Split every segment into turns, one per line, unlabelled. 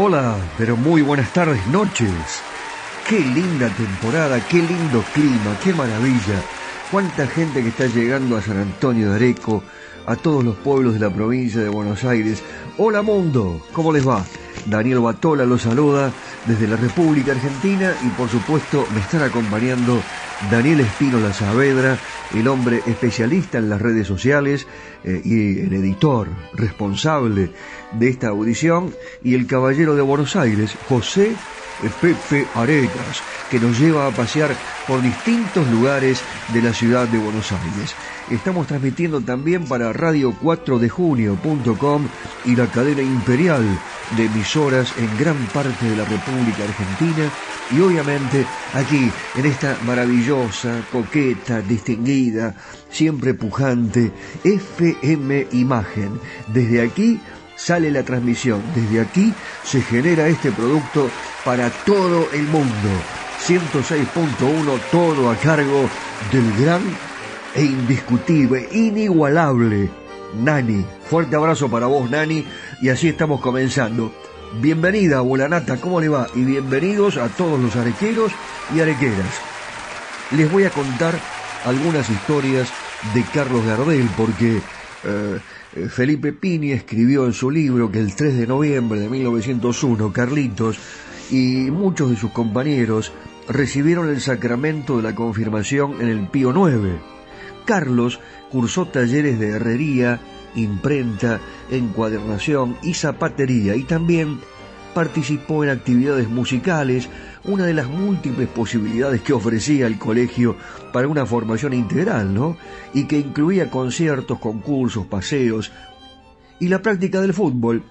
Hola, pero muy buenas tardes, noches. Qué linda temporada, qué lindo clima, qué maravilla. Cuánta gente que está llegando a San Antonio de Areco, a todos los pueblos de la provincia de Buenos Aires. Hola mundo, ¿cómo les va? Daniel Batola los saluda desde la República Argentina y por supuesto me están acompañando Daniel Espino La Saavedra, el hombre especialista en las redes sociales eh, y el editor responsable de esta audición, y el caballero de Buenos Aires, José Pepe Arenas, que nos lleva a pasear por distintos lugares de la ciudad de Buenos Aires. Estamos transmitiendo también para radio4dejunio.com y la cadena imperial de emisoras en gran parte de la República Argentina y obviamente aquí en esta maravillosa, coqueta, distinguida, siempre pujante FM Imagen. Desde aquí sale la transmisión, desde aquí se genera este producto para todo el mundo. 106.1 todo a cargo del gran e indiscutible, inigualable Nani. Fuerte abrazo para vos, Nani, y así estamos comenzando. Bienvenida, Bolanata, ¿cómo le va? Y bienvenidos a todos los arequeros y arequeras. Les voy a contar algunas historias de Carlos Gardel, porque eh, Felipe Pini escribió en su libro que el 3 de noviembre de 1901, Carlitos y muchos de sus compañeros recibieron el sacramento de la confirmación en el Pío IX. Carlos cursó talleres de herrería, imprenta, encuadernación y zapatería y también participó en actividades musicales, una de las múltiples posibilidades que ofrecía el colegio para una formación integral, ¿no? Y que incluía conciertos, concursos, paseos y la práctica del fútbol.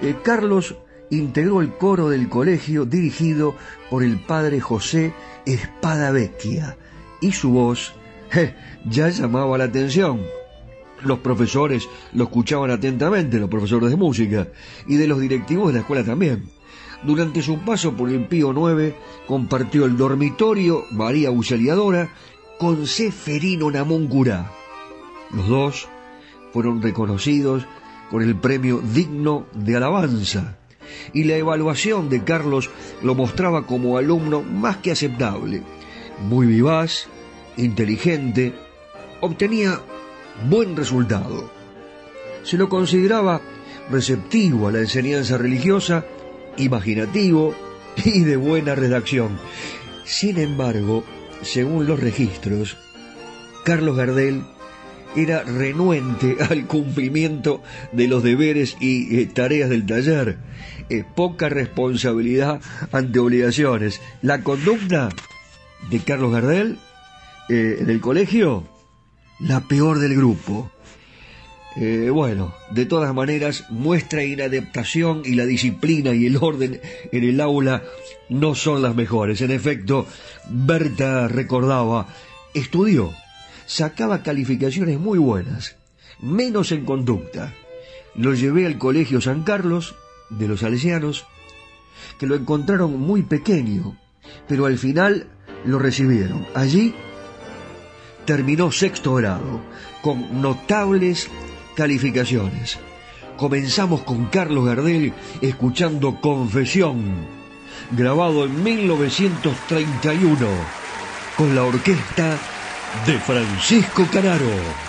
Eh, Carlos integró el coro del colegio dirigido por el padre José Espadavecchia y su voz ya llamaba la atención. Los profesores lo escuchaban atentamente, los profesores de música, y de los directivos de la escuela también. Durante su paso por el Pío IX compartió el dormitorio María Auxiliadora con Seferino Namuncurá. Los dos fueron reconocidos con el premio Digno de Alabanza y la evaluación de Carlos lo mostraba como alumno más que aceptable, muy vivaz, inteligente, obtenía buen resultado. Se lo consideraba receptivo a la enseñanza religiosa, imaginativo y de buena redacción. Sin embargo, según los registros, Carlos Gardel era renuente al cumplimiento de los deberes y eh, tareas del taller, eh, poca responsabilidad ante obligaciones. La conducta de Carlos Gardel eh, en el colegio, la peor del grupo. bueno, de todas maneras, muestra inadaptación y la disciplina y el orden en el aula no son las mejores. En efecto, Berta recordaba, estudió sacaba calificaciones muy buenas, menos en conducta. Lo llevé al colegio San Carlos de los Salesianos, que lo encontraron muy pequeño, pero al final lo recibieron. Allí terminó sexto grado, con notables calificaciones. Comenzamos con Carlos Gardel escuchando Confesión, grabado en 1931, con la orquesta de Francisco Canaro.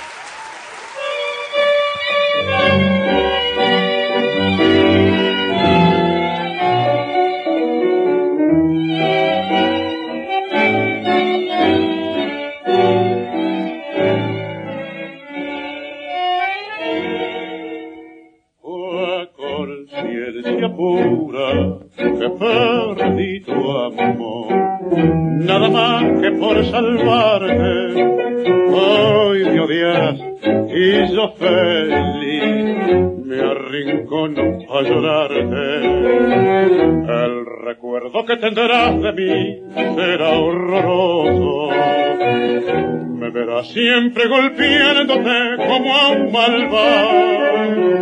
Siempre golpeándote como a un malvado.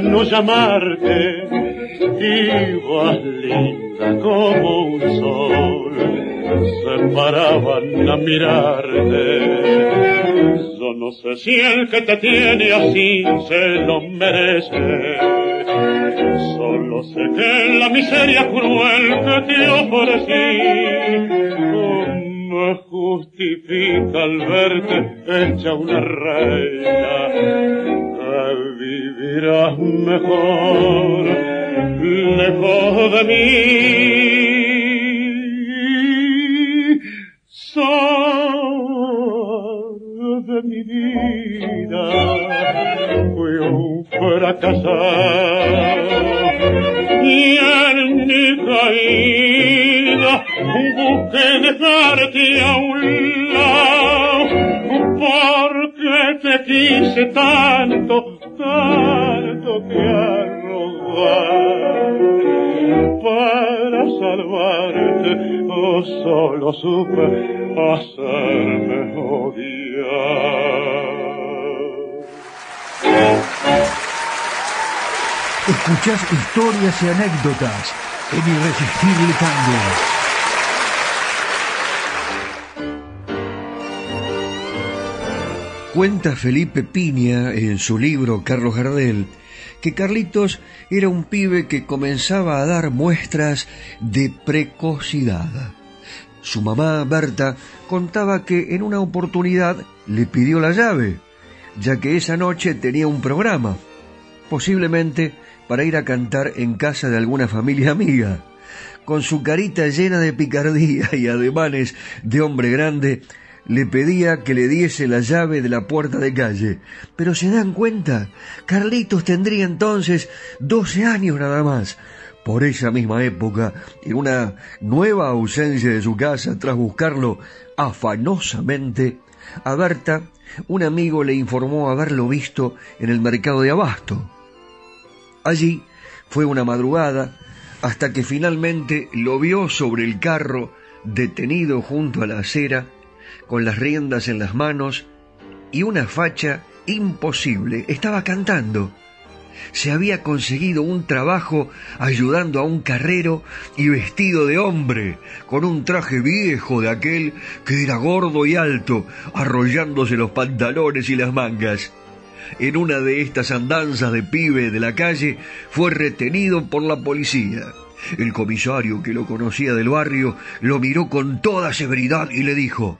No llamarte, ibas linda como un sol, se paraban a mirarte. Yo no sé si el que te tiene así se lo merece, solo sé que la miseria cruel que te ofrecí, me justifica al verte hecha una te quise tanto, tanto que arrogar. Para salvarte, oh, solo supe hacerme odiar.
Escuchás historias y anécdotas en Irresistible Tango. Cuenta Felipe Piña en su libro Carlos Gardel que Carlitos era un pibe que comenzaba a dar muestras de precocidad. Su mamá, Berta, contaba que en una oportunidad le pidió la llave, ya que esa noche tenía un programa, posiblemente para ir a cantar en casa de alguna familia amiga. Con su carita llena de picardía y ademanes de hombre grande, le pedía que le diese la llave de la puerta de calle. Pero se dan cuenta, Carlitos tendría entonces doce años nada más. Por esa misma época, en una nueva ausencia de su casa, tras buscarlo afanosamente, a Berta, un amigo le informó haberlo visto en el mercado de Abasto. Allí fue una madrugada hasta que finalmente lo vio sobre el carro, detenido junto a la acera, con las riendas en las manos y una facha imposible. Estaba cantando. Se había conseguido un trabajo ayudando a un carrero y vestido de hombre, con un traje viejo de aquel que era gordo y alto, arrollándose los pantalones y las mangas. En una de estas andanzas de pibe de la calle fue retenido por la policía. El comisario, que lo conocía del barrio, lo miró con toda severidad y le dijo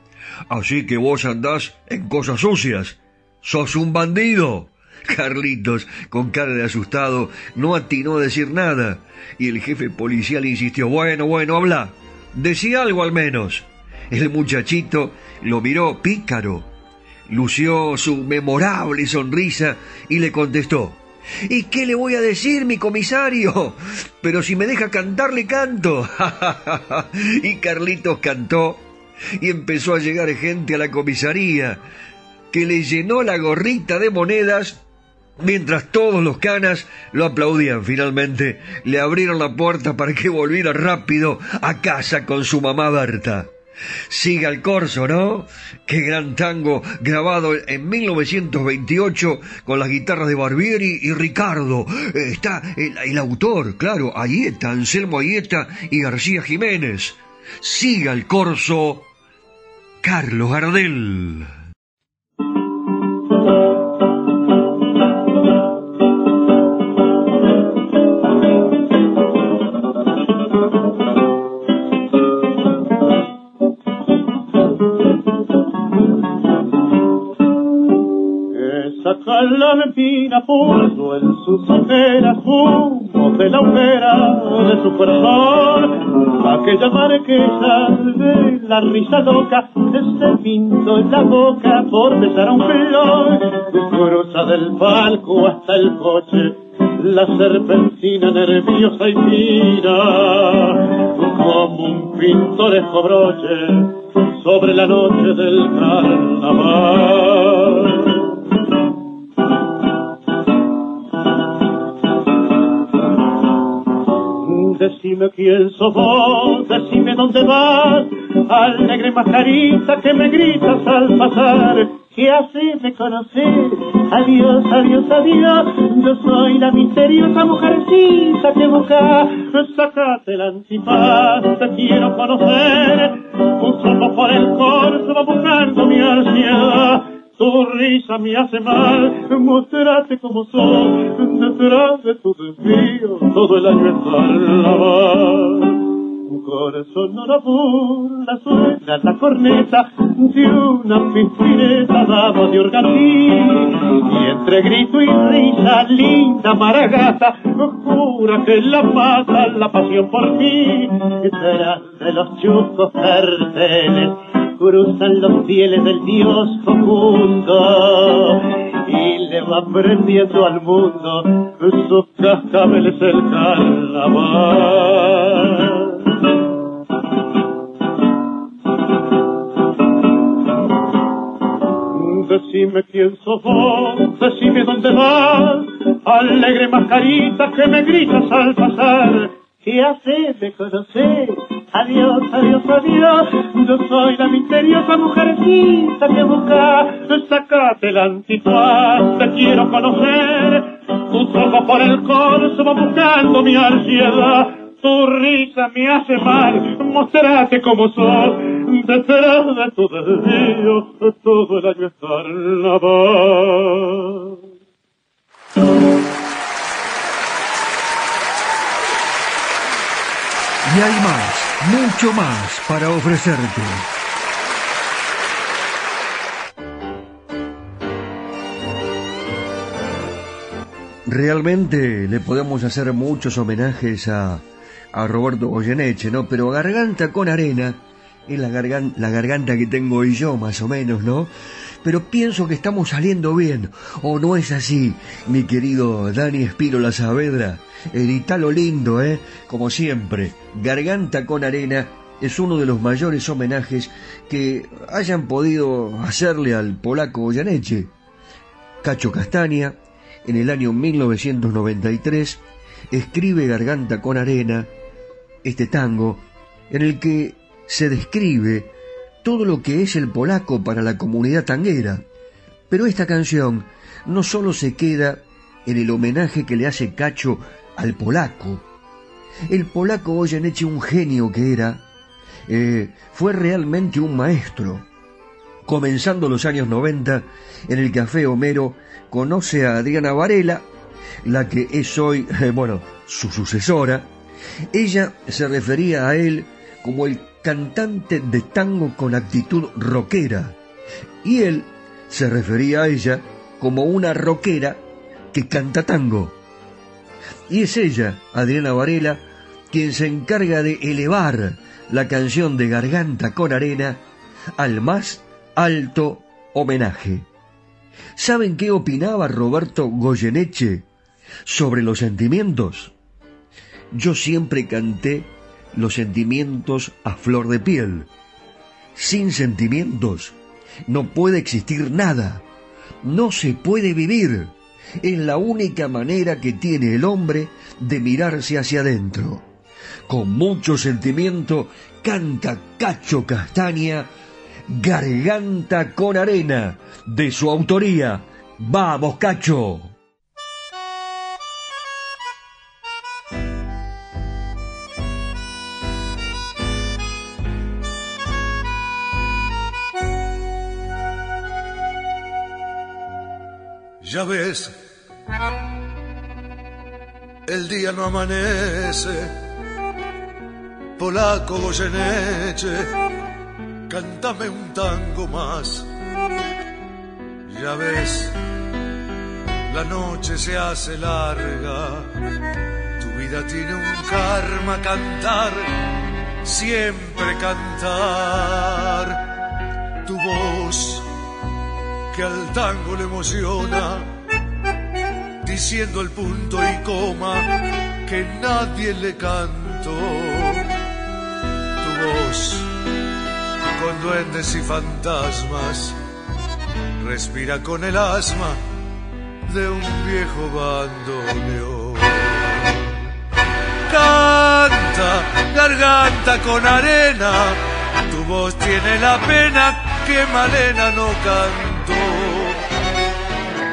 Así que vos andás en cosas sucias. ¡Sos un bandido! Carlitos, con cara de asustado, no atinó a decir nada, y el jefe policial insistió Bueno, bueno, habla. Decía algo al menos. El muchachito lo miró pícaro, lució su memorable sonrisa y le contestó ¿Y qué le voy a decir, mi comisario? Pero si me deja cantar, le canto. y Carlitos cantó y empezó a llegar gente a la comisaría, que le llenó la gorrita de monedas mientras todos los canas lo aplaudían finalmente. Le abrieron la puerta para que volviera rápido a casa con su mamá Berta. Siga el corso, ¿no? Qué gran tango grabado en 1928 con las guitarras de Barbieri y Ricardo. Está el, el autor, claro, Ayeta, Anselmo Ayeta y García Jiménez. Siga el corso Carlos Gardel.
La mentira puso en sus ojeras humo de la hoguera de su corazón. Aquella marquesa de la risa loca se pintó en la boca por besar a un flor. Cruza del palco hasta el coche la serpentina nerviosa y fina, como un pintoresco broche sobre la noche del carnaval. Decime quién sos decime dónde vas, alegre mascarita que me gritas al pasar. ¿Qué haces de conocer? Adiós, adiós, adiós. Yo soy la misteriosa mujercita que busca. Sacate la antifaz, te quiero conocer. Un solo por el corso va buscando mi ansiedad. Tu risa me hace mal, mostrate como sos, detrás de tu desvío, todo el año es carnaval. Un corazón no la burla, suena la corneta de una piscineta dama de organí. Y entre grito y risa, linda maragata, jura que la mata la pasión por ti. Detrás de los chuscos carteles, cruzan los fieles del Dios fecundo y le va prendiendo al mundo sus cascabeles el carnaval. Decime quién sos vos, decime dónde vas, alegre mascarita que me gritas al pasar. ¿Qué haces de conocer? Adiós, adiós, adiós. Yo soy la misteriosa mujercita que busca. Sacate la antifaz, te quiero conocer. Tus ojos por el corso van buscando mi ansiedad. Tu risa me hace mal, mostrate como sos. Detrás de tu desvío, todo el año es carnaval.
Y hay más, mucho más para ofrecerte. Realmente le podemos hacer muchos homenajes a, a Roberto Goyeneche, ¿no? Pero Garganta con Arena es la, gargan- la garganta que tengo hoy yo, más o menos, ¿no? Pero pienso que estamos saliendo bien, ¿o no es así, mi querido Dani Espírola Saavedra? El Italo lindo, ¿eh? Como siempre, Garganta con Arena es uno de los mayores homenajes que hayan podido hacerle al polaco Goyeneche. Cacho Castaña, en el año 1993, escribe Garganta con Arena, este tango, en el que se describe todo lo que es el polaco para la comunidad tanguera. Pero esta canción no solo se queda en el homenaje que le hace Cacho al polaco. El polaco Goyeneche, un genio que era, eh, fue realmente un maestro. Comenzando los años 90, en el Café Homero conoce a Adriana Varela, la que es hoy, bueno, su sucesora. Ella se refería a él como el cantante de tango con actitud rockera, y él se refería a ella como una rockera que canta tango. Y es ella, Adriana Varela, quien se encarga de elevar la canción de Garganta con Arena al más alto homenaje. ¿Saben qué opinaba Roberto Goyeneche sobre los sentimientos? Yo siempre canté los sentimientos a flor de piel. Sin sentimientos no puede existir nada. No se puede vivir. Es la única manera que tiene el hombre de mirarse hacia adentro. Con mucho sentimiento canta Cacho Castaña, Garganta con Arena, de su autoría. ¡Vamos, Cacho!
Ya ves, el día no amanece. Polaco Goyeneche, cántame un tango más. Ya ves, la noche se hace larga. Tu vida tiene un karma cantar, siempre cantar. Tu voz que al tango le emociona, diciendo el punto y coma que nadie le cantó. Tu voz con duendes y fantasmas respira con el asma de un viejo bandoneón. Canta, garganta con arena, tu voz tiene la pena que Malena no cantó.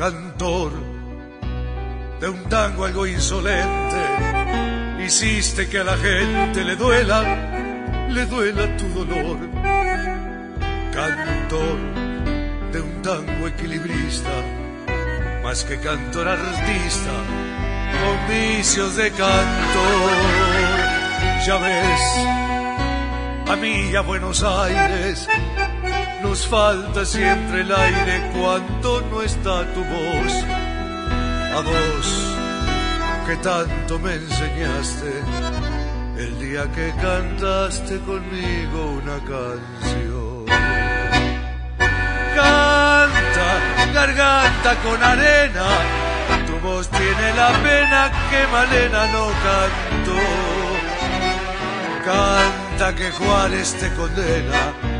Cantor de un tango algo insolente, hiciste que a la gente le duela, le duela tu dolor. Cantor de un tango equilibrista, más que cantor artista, con vicios de cantor. Ya ves, a mí a Buenos Aires nos falta siempre el aire cuando no está tu voz. A vos que tanto me enseñaste el día que cantaste conmigo una canción. Canta, garganta con arena, tu voz tiene la pena que Malena no cantó. Canta que Juárez te condena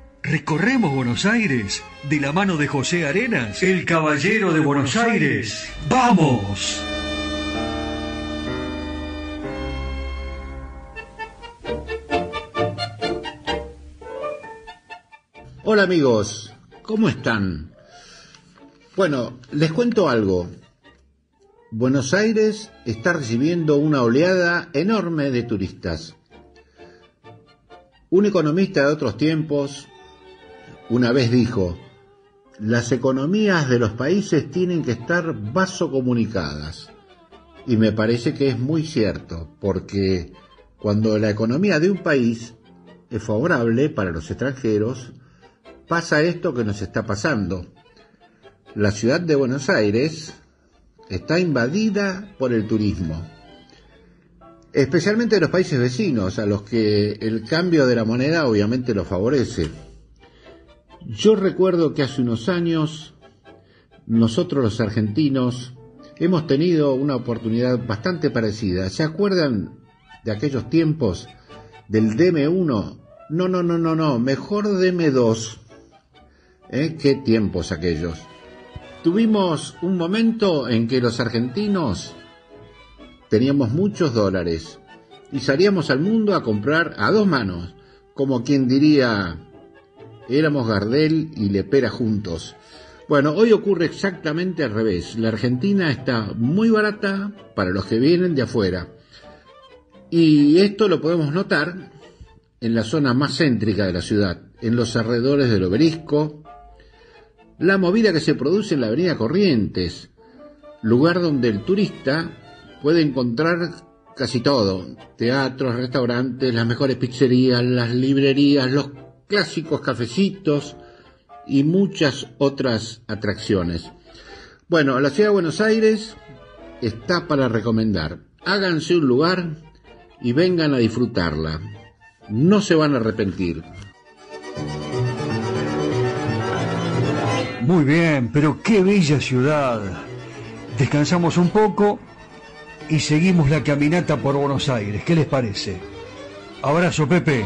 Recorremos Buenos Aires de la mano de José Arenas, el caballero de Buenos Aires. ¡Vamos!
Hola amigos, ¿cómo están? Bueno, les cuento algo. Buenos Aires está recibiendo una oleada enorme de turistas. Un economista de otros tiempos una vez dijo, las economías de los países tienen que estar vasocomunicadas. Y me parece que es muy cierto, porque cuando la economía de un país es favorable para los extranjeros, pasa esto que nos está pasando. La ciudad de Buenos Aires está invadida por el turismo, especialmente de los países vecinos, a los que el cambio de la moneda obviamente lo favorece. Yo recuerdo que hace unos años nosotros los argentinos hemos tenido una oportunidad bastante parecida. ¿Se acuerdan de aquellos tiempos del DM1? No, no, no, no, no, mejor DM2. ¿Eh? ¿Qué tiempos aquellos? Tuvimos un momento en que los argentinos teníamos muchos dólares y salíamos al mundo a comprar a dos manos, como quien diría, éramos Gardel y Lepera juntos. Bueno, hoy ocurre exactamente al revés. La Argentina está muy barata para los que vienen de afuera. Y esto lo podemos notar en la zona más céntrica de la ciudad, en los alrededores del obelisco, la movida que se produce en la avenida Corrientes, lugar donde el turista puede encontrar casi todo, teatros, restaurantes, las mejores pizzerías, las librerías, los clásicos cafecitos y muchas otras atracciones. Bueno, la ciudad de Buenos Aires está para recomendar. Háganse un lugar y vengan a disfrutarla. No se van a arrepentir.
Muy bien, pero qué bella ciudad. Descansamos un poco y seguimos la caminata por Buenos Aires. ¿Qué les parece? Abrazo, Pepe.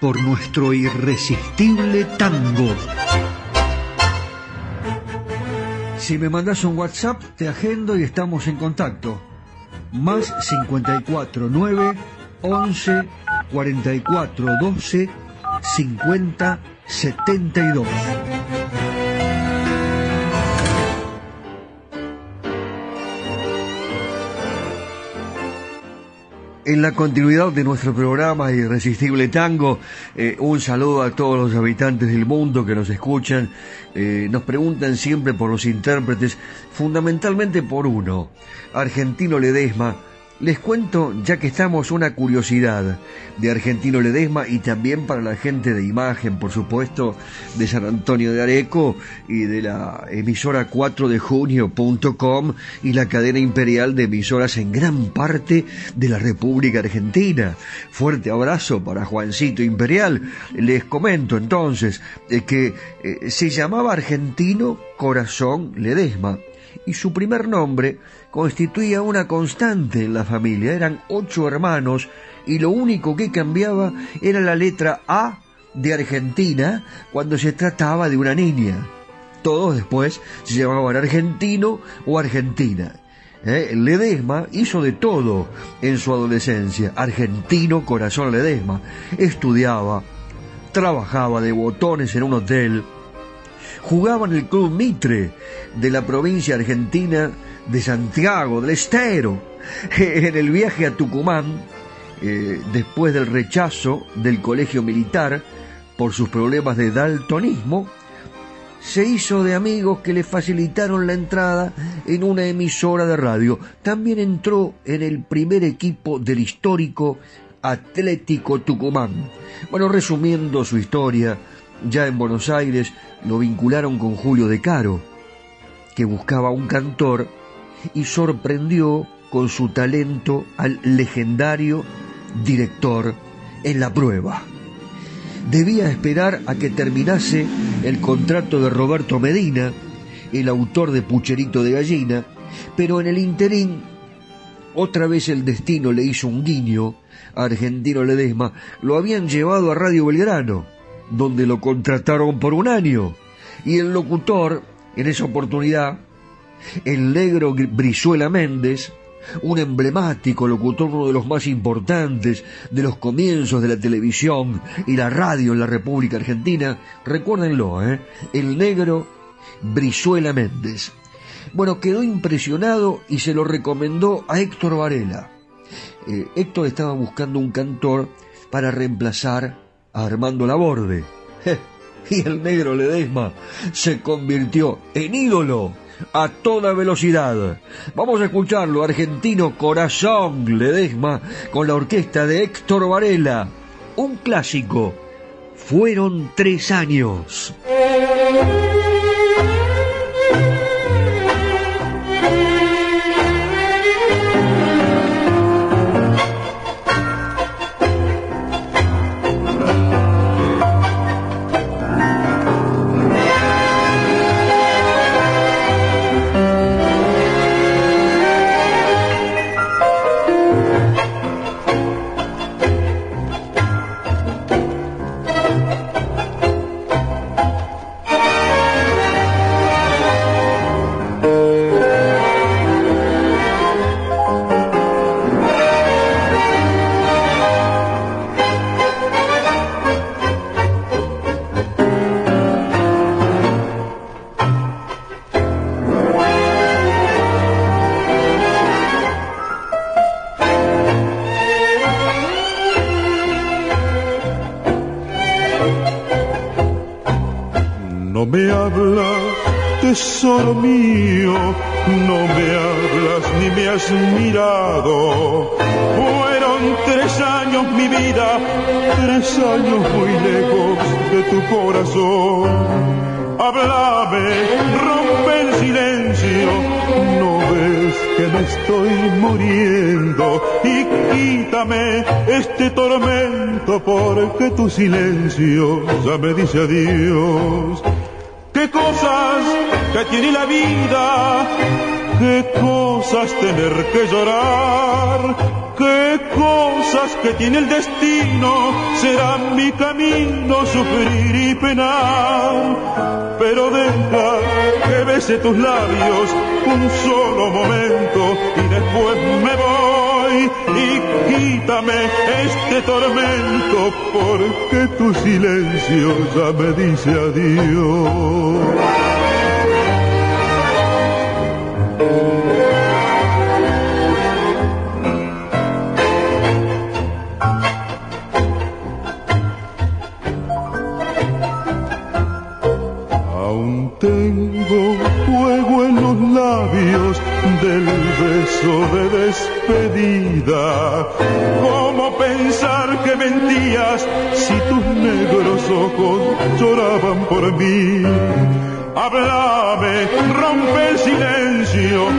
por nuestro irresistible tango. Si me mandas un WhatsApp, te agendo y estamos en contacto. Más 54 9 11 44 12 50 72. En la continuidad de nuestro programa Irresistible Tango, eh, un saludo a todos los habitantes del mundo que nos escuchan. Eh, nos preguntan siempre por los intérpretes, fundamentalmente por uno, Argentino Ledesma, les cuento, ya que estamos, una curiosidad de Argentino Ledesma y también para la gente de imagen, por supuesto, de San Antonio de Areco y de la emisora 4 de junio.com y la cadena imperial de emisoras en gran parte de la República Argentina. Fuerte abrazo para Juancito Imperial. Les comento entonces eh, que eh, se llamaba Argentino Corazón Ledesma y su primer nombre constituía una constante en la familia. Eran ocho hermanos y lo único que cambiaba era la letra A de Argentina cuando se trataba de una niña. Todos después se llamaban argentino o argentina. ¿Eh? Ledesma hizo de todo en su adolescencia. Argentino corazón Ledesma. Estudiaba, trabajaba de botones en un hotel, jugaba en el Club Mitre de la provincia argentina de Santiago del Estero. En el viaje a Tucumán, eh, después del rechazo del colegio militar por sus problemas de daltonismo, se hizo de amigos que le facilitaron la entrada en una emisora de radio. También entró en el primer equipo del histórico Atlético Tucumán. Bueno, resumiendo su historia, ya en Buenos Aires lo vincularon con Julio de Caro, que buscaba un cantor y sorprendió con su talento al legendario director en la prueba. Debía esperar a que terminase el contrato de Roberto Medina, el autor de Pucherito de Gallina, pero en el interín otra vez el destino le hizo un guiño a Argentino Ledesma. Lo habían llevado a Radio Belgrano, donde lo contrataron por un año. Y el locutor, en esa oportunidad, el negro Brizuela Méndez, un emblemático locutor, uno de los más importantes de los comienzos de la televisión y la radio en la República Argentina, recuérdenlo, ¿eh? el negro Brizuela Méndez. Bueno, quedó impresionado y se lo recomendó a Héctor Varela. Eh, Héctor estaba buscando un cantor para reemplazar Armando Laborde. y el negro Ledesma se convirtió en ídolo a toda velocidad. Vamos a escucharlo, argentino Corazón Ledesma, con la orquesta de Héctor Varela. Un clásico. Fueron tres años.
Silencio ya me dice adiós. ¿Qué cosas que tiene la vida? ¿Qué cosas tener que llorar? ¿Qué cosas que tiene el destino? Será mi camino sufrir y penar. Pero deja que bese tus labios un solo momento y después me voy quítame este tormento porque tu silencio ya me dice adiós. De despedida. ¿Cómo pensar que mentías si tus negros ojos lloraban por mí? Háblame, rompe el silencio,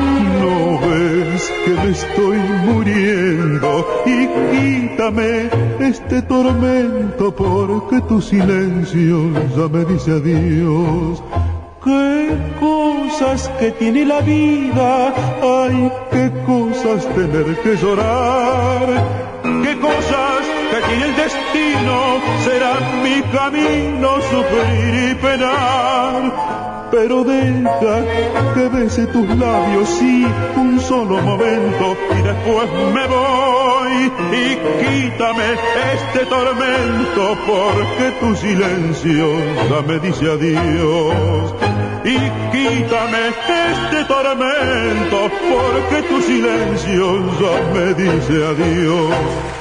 no ves que me estoy muriendo y quítame este tormento porque tu silencio ya me dice adiós. Qué cosas que tiene la vida, ay, qué cosas tener que llorar, qué cosas que tiene el destino, será mi camino sufrir y penar pero deja que bese tus labios, sí, un solo momento, y después me voy y quítame este tormento, porque tu silencio ya me dice adiós. Y quítame este tormento, porque tu silencio ya me dice adiós.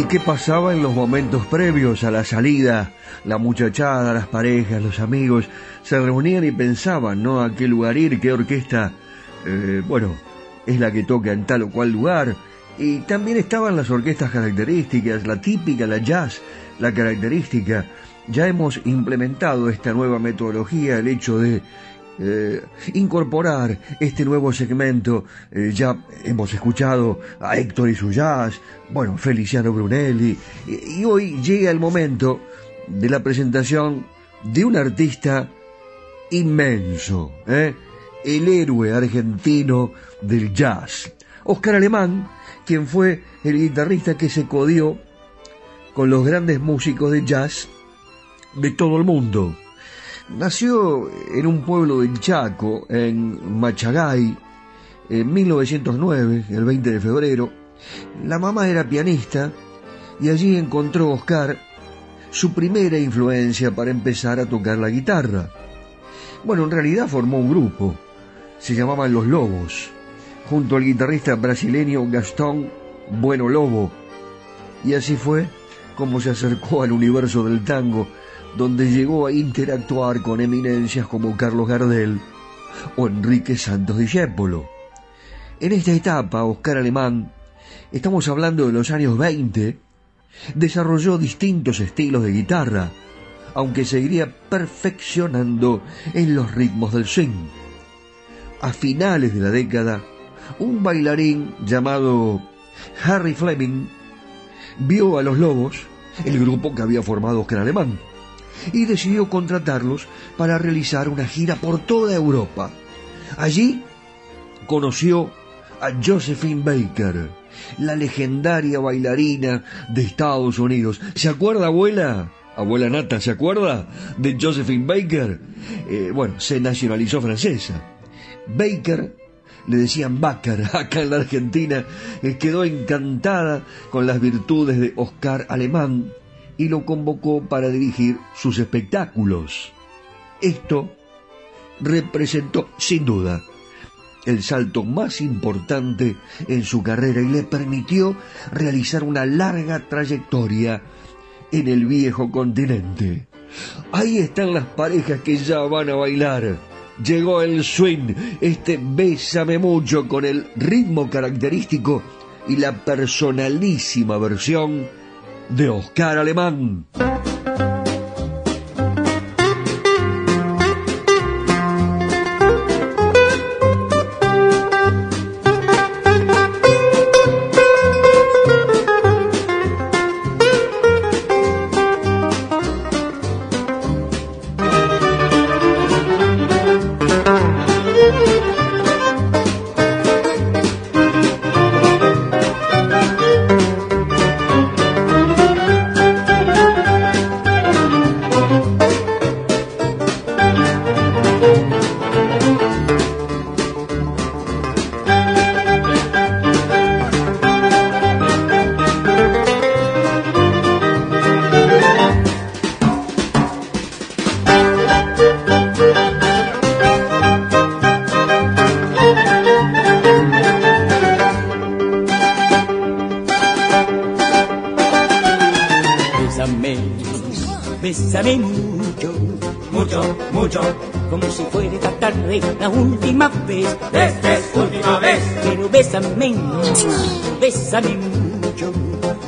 ¿Y qué pasaba en los momentos previos a la salida? La muchachada, las parejas, los amigos se reunían y pensaban, ¿no? ¿A qué lugar ir? ¿Qué orquesta? Eh, bueno, es la que toca en tal o cual lugar. Y también estaban las orquestas características, la típica, la jazz, la característica. ya hemos implementado esta nueva metodología, el hecho de eh, incorporar este nuevo segmento. Eh, ya hemos escuchado a Héctor y su jazz, bueno, Feliciano Brunelli, y, hoy llega el momento de la presentación de un artista inmenso, ¿eh? el héroe argentino del jazz, Oscar Alemán, quien fue el guitarrista que se codió con los grandes músicos de jazz de todo el mundo. Nació en un pueblo del Chaco, en Machagay, en 1909, el 20 de febrero. La mamá era pianista y allí encontró Oscar su primera influencia para empezar a tocar la guitarra. Bueno, en realidad formó un grupo, se llamaban Los Lobos, junto al guitarrista brasileño Gastón Bueno Lobo. Y así fue como se acercó al universo del tango, donde llegó a interactuar con eminencias como Carlos Gardel o Enrique Santos Discépolo. En esta etapa, Oscar Alemán, estamos hablando de los años 20, desarrolló distintos estilos de guitarra, aunque seguiría perfeccionando en los ritmos del swing. A finales de la década, un bailarín llamado Harry Fleming vio a los Lobos, el grupo que había formado Oscar Alemán, y decidió contratarlos para realizar una gira por toda Europa. Allí conoció a Josephine Baker, la legendaria bailarina de Estados Unidos. ¿Se acuerda, abuela? Abuela Nata, ¿se acuerda de Josephine Baker? Eh, bueno, se nacionalizó francesa. Baker, le decían Baker acá en la Argentina, eh, quedó encantada con las virtudes de Oscar Alemán y lo convocó para dirigir sus espectáculos. Esto representó, sin duda, el salto más importante en su carrera y le permitió realizar una larga trayectoria en el viejo continente. Ahí están las parejas que ya van a bailar. Llegó el swing, este bésame mucho con el ritmo característico y la personalísima versión de Oscar Alemán.
La última vez.
Esta es última vez.
Pero bésame, bésame mucho,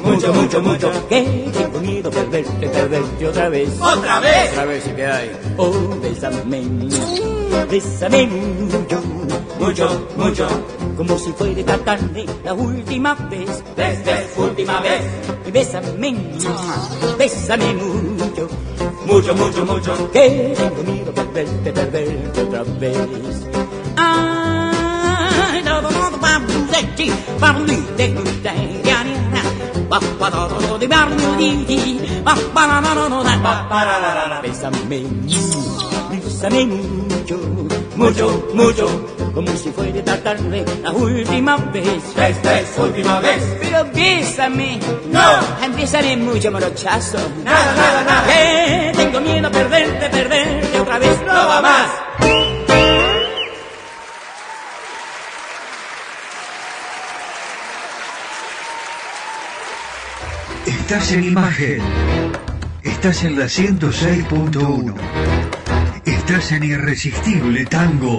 mucho, mucho, mucho, que tengo miedo de perderte, perderte otra vez.
¡Otra vez!
Otra vez, ¿qué hay? Oh, bésame, bésame mucho,
Mucho, mucho,
como si fuera esta tarde la última vez.
esta es última vez.
Y bésame, bésame mucho,
Mucho, mucho, mucho.
que tengo miedo de perderte, otra vez. Bésame, bésame mucho,
Mucho, mucho.
como si fuera esta tarde la última vez.
Esta es última vez.
Pero bésame,
No.
bésame mucho, morochazo.
Nada, nada, nada.
Que tengo miedo a perderte, perderte otra vez.
No va más.
Estás en imagen. Estás en la 106.1. Estás en Irresistible Tango.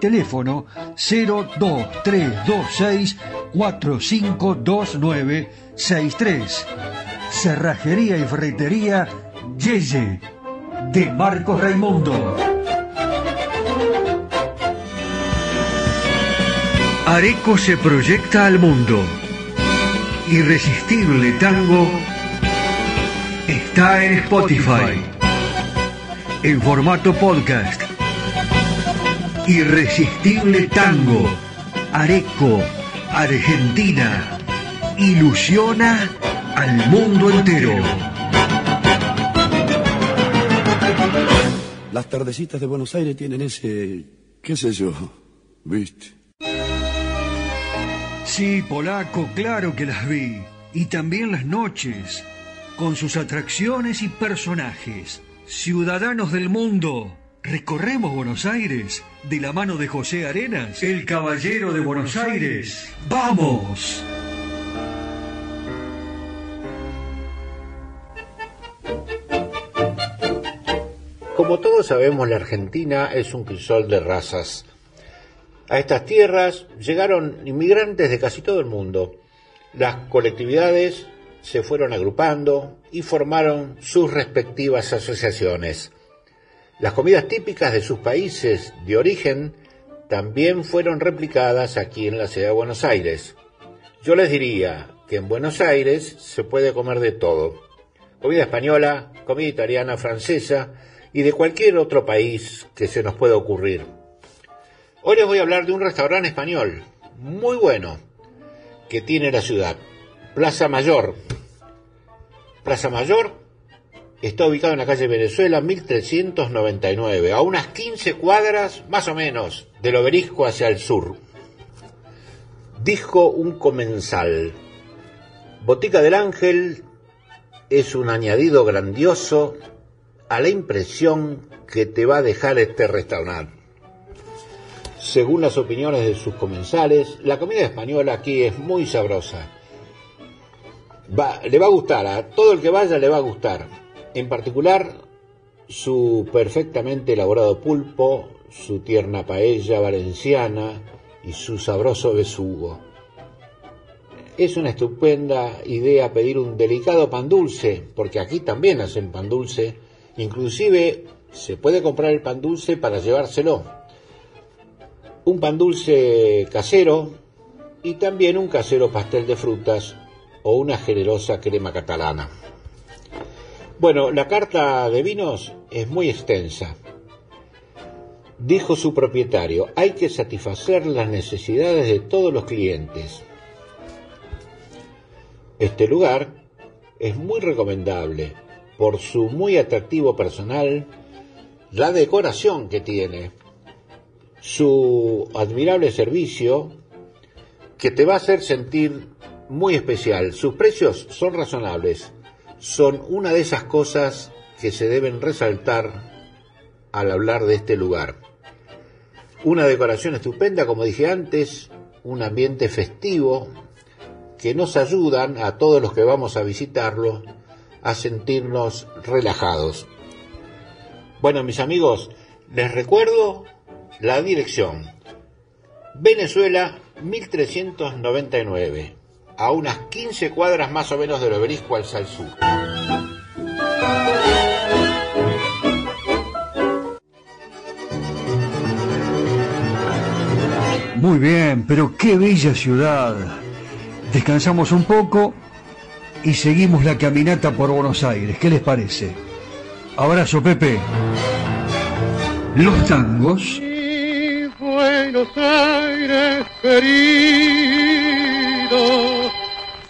Teléfono 02326 452963. Cerrajería y ferretería Yeye de Marcos Raimundo. Areco se proyecta al mundo. Irresistible Tango está en Spotify. En formato podcast. Irresistible Tango. Areco, Argentina. Ilusiona al mundo entero.
Las tardecitas de Buenos Aires tienen ese, qué sé yo, viste.
Sí, polaco, claro que las vi. Y también las noches, con sus atracciones y personajes. Ciudadanos del mundo, recorremos Buenos Aires de la mano de José Arenas, el caballero de Buenos Aires. ¡Vamos!
Como todos sabemos, la Argentina es un crisol de razas. A estas tierras llegaron inmigrantes de casi todo el mundo. Las colectividades se fueron agrupando y formaron sus respectivas asociaciones. Las comidas típicas de sus países de origen también fueron replicadas aquí en la ciudad de Buenos Aires. Yo les diría que en Buenos Aires se puede comer de todo. Comida española, comida italiana, francesa y de cualquier otro país que se nos pueda ocurrir. Hoy les voy a hablar de un restaurante español muy bueno que tiene la ciudad. Plaza Mayor. Plaza Mayor está ubicado en la calle Venezuela 1399, a unas 15 cuadras más o menos del obelisco hacia el sur. Dijo un comensal. Botica del Ángel es un añadido grandioso a la impresión que te va a dejar este restaurante. Según las opiniones de sus comensales, la comida española aquí es muy sabrosa. Va, le va a gustar, a todo el que vaya le va a gustar. En particular, su perfectamente elaborado pulpo, su tierna paella valenciana y su sabroso besugo. Es una estupenda idea pedir un delicado pan dulce, porque aquí también hacen pan dulce. Inclusive se puede comprar el pan dulce para llevárselo. Un pan dulce casero y también un casero pastel de frutas o una generosa crema catalana. Bueno, la carta de vinos es muy extensa. Dijo su propietario, hay que satisfacer las necesidades de todos los clientes. Este lugar es muy recomendable por su muy atractivo personal, la decoración que tiene, su admirable servicio que te va a hacer sentir muy especial. Sus precios son razonables, son una de esas cosas que se deben resaltar al hablar de este lugar. Una decoración estupenda, como dije antes, un ambiente festivo que nos ayudan a todos los que vamos a visitarlo a sentirnos relajados. Bueno, mis amigos, les recuerdo la dirección. Venezuela 1399, a unas 15 cuadras más o menos del obelisco al sur.
Muy bien, pero qué bella ciudad. Descansamos un poco y seguimos la caminata por Buenos Aires. ¿Qué les parece? Abrazo, Pepe. Los tangos.
Buenos Aires querido.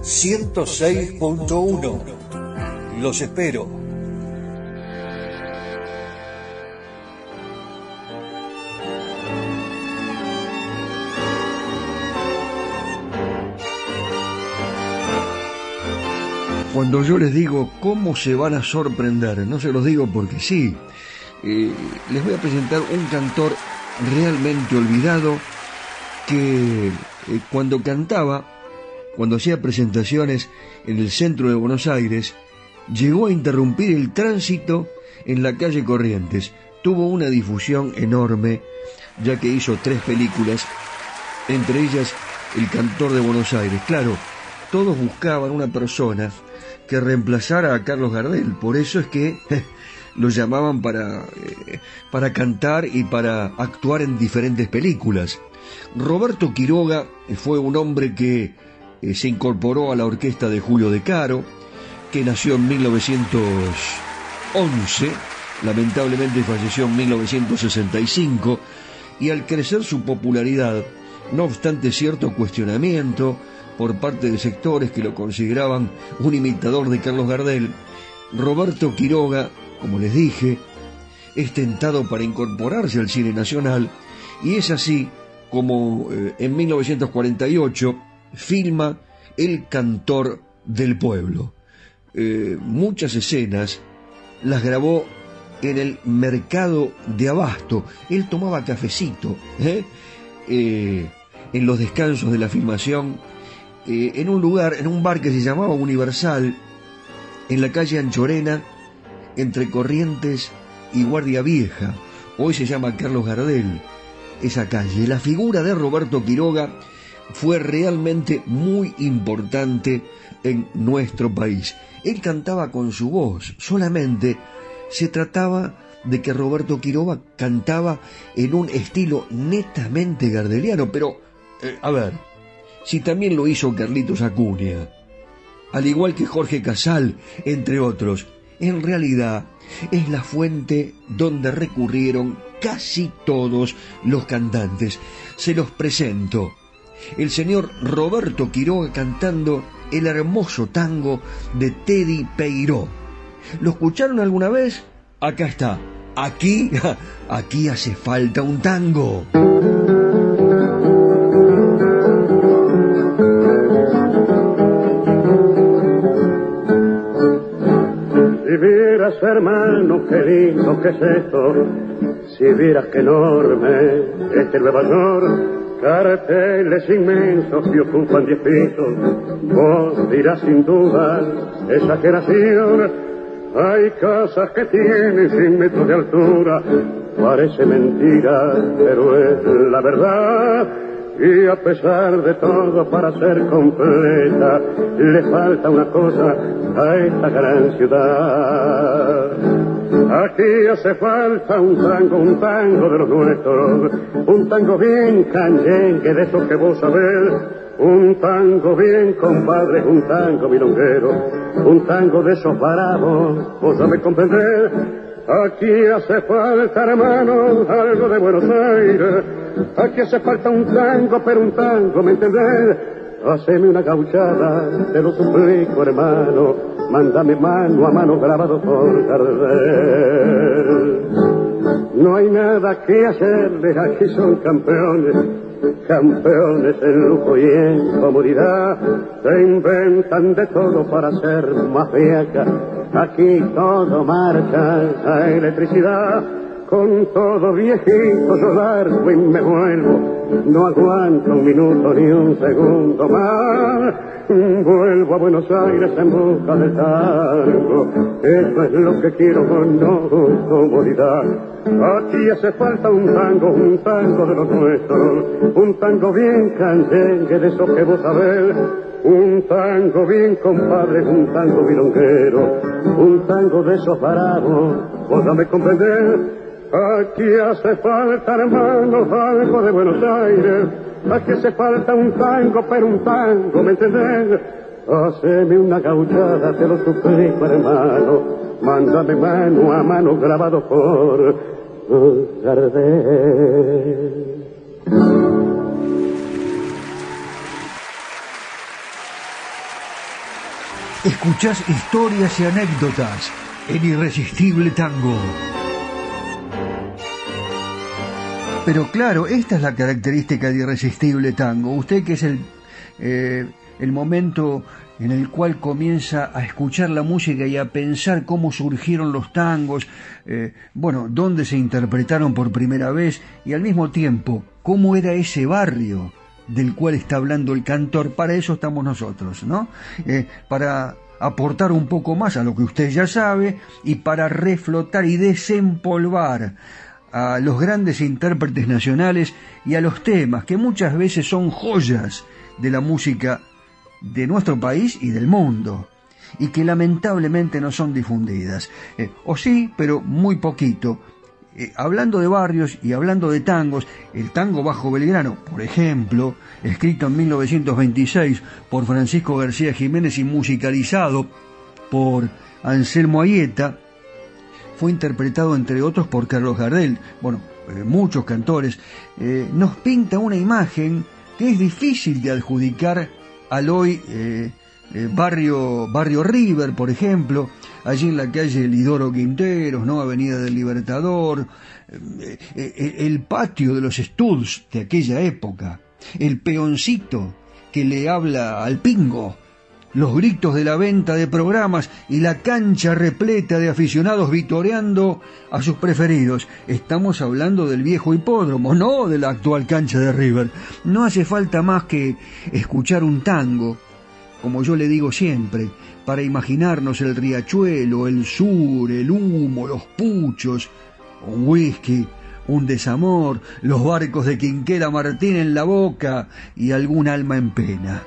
106.1. Los espero. Cuando yo les digo cómo se van a sorprender, no se los digo porque sí, eh, les voy a presentar un cantor realmente olvidado que eh, cuando cantaba, cuando hacía presentaciones en el centro de Buenos Aires, llegó a interrumpir el tránsito en la calle Corrientes. Tuvo una difusión enorme, ya que hizo tres películas, entre ellas El cantor de Buenos Aires. Claro, todos buscaban una persona que reemplazara a Carlos Gardel. Por eso es que lo llamaban para, eh, para cantar y para actuar en diferentes películas. Roberto Quiroga fue un hombre que se incorporó a la orquesta de Julio De Caro, que nació en 1911, lamentablemente falleció en 1965, y al crecer su popularidad, no obstante cierto cuestionamiento, por parte de sectores que lo consideraban un imitador de Carlos Gardel, Roberto Quiroga, como les dije, es tentado para incorporarse al cine nacional y es así como eh, en 1948 filma El cantor del pueblo. Eh, muchas escenas las grabó en el mercado de abasto. Él tomaba cafecito ¿eh? en los descansos de la filmación eh, en un lugar, en un bar que se llamaba Universal, en la calle Anchorena, entre Corrientes y Guardia Vieja. Hoy se llama Carlos Gardel, esa calle. La figura de Roberto Quiroga fue realmente muy importante en nuestro país. Él cantaba con su voz, solamente se trataba de que Roberto Quiroga cantaba en un estilo netamente gardeliano, pero, eh, a ver, si también lo hizo Carlitos Acuña, al igual que Jorge Casal, entre otros. En realidad es la fuente donde recurrieron casi todos los cantantes. Se los presento. El señor Roberto Quiroga cantando el hermoso tango de Teddy Peiró. ¿Lo escucharon alguna vez? Acá está. Aquí, aquí hace falta un tango.
veas, hermano, qué lindo que es esto. Si vieras qué enorme este Nueva York, carteles inmensos que ocupan diez pisos. Vos dirás sin duda, exageración. Hay casas que tienen cien metros de altura. Parece mentira, pero es la verdad. Y a pesar de todo, para ser completa, le falta una cosa a esta gran ciudad. Aquí hace falta un tango, un tango de los nuestros, un tango bien canyengue de esos que vos sabés, un tango bien compadre, un tango milonguero, un tango de esos bravos, vos sabés comprender. Aquí hace falta, hermano, algo de Buenos Aires. Aquí hace falta un tango, pero un tango, ¿me entendés? Haceme una gauchada, te lo suplico, hermano. Mándame mano a mano grabado por Gardel. No hay nada que hacerles, aquí son campeones. Campeones en lujo y en comodidad, se inventan de todo para ser más vieja. Aquí todo marcha a electricidad, con todo viejito yo largo y me vuelvo. No aguanto un minuto ni un segundo más. Vuelvo a Buenos Aires en busca del tango. Eso es lo que quiero con no comodidad. Aquí hace falta un tango, un tango de los nuestros. Un tango bien canyengue de esos que vos sabés. Un tango bien compadre, un tango milonguero. Un tango de esos bravos, vos dame comprender. Aquí hace falta, hermano, algo de Buenos Aires. Aquí hace falta un tango, pero un tango, ¿me entendés? Haceme una gauchada, te lo suplico, hermano. Mándame mano a mano grabado por Gardel.
Escuchás historias y anécdotas en Irresistible Tango. Pero claro, esta es la característica de Irresistible Tango. Usted que es el, eh, el momento en el cual comienza a escuchar la música y a pensar cómo surgieron los tangos, eh, bueno, dónde se interpretaron por primera vez y al mismo tiempo cómo era ese barrio del cual está hablando el cantor. Para eso estamos nosotros, ¿no? Eh, para aportar un poco más a lo que usted ya sabe y para reflotar y desempolvar a los grandes intérpretes nacionales y a los temas que muchas veces son joyas de la música de nuestro país y del mundo y que lamentablemente no son difundidas. Eh, o sí, pero muy poquito. Eh, hablando de barrios y hablando de tangos, el tango Bajo Belgrano, por ejemplo, escrito en 1926 por Francisco García Jiménez y musicalizado por Anselmo Ayeta, fue interpretado entre otros por Carlos Gardel, bueno, eh, muchos cantores, eh, nos pinta una imagen que es difícil de adjudicar al hoy eh, barrio, barrio River, por ejemplo, allí en la calle Lidoro Quinteros, ¿no? Avenida del Libertador, el patio de los Studs de aquella época, el peoncito que le habla al pingo, los gritos de la venta de programas y la cancha repleta de aficionados vitoreando a sus preferidos. Estamos hablando del viejo hipódromo, no de la actual cancha de River. No hace falta más que escuchar un tango, como yo le digo siempre, para imaginarnos el riachuelo, el sur, el humo, los puchos, un whisky, un desamor, los barcos de Quinquera Martín en la boca y algún alma en pena.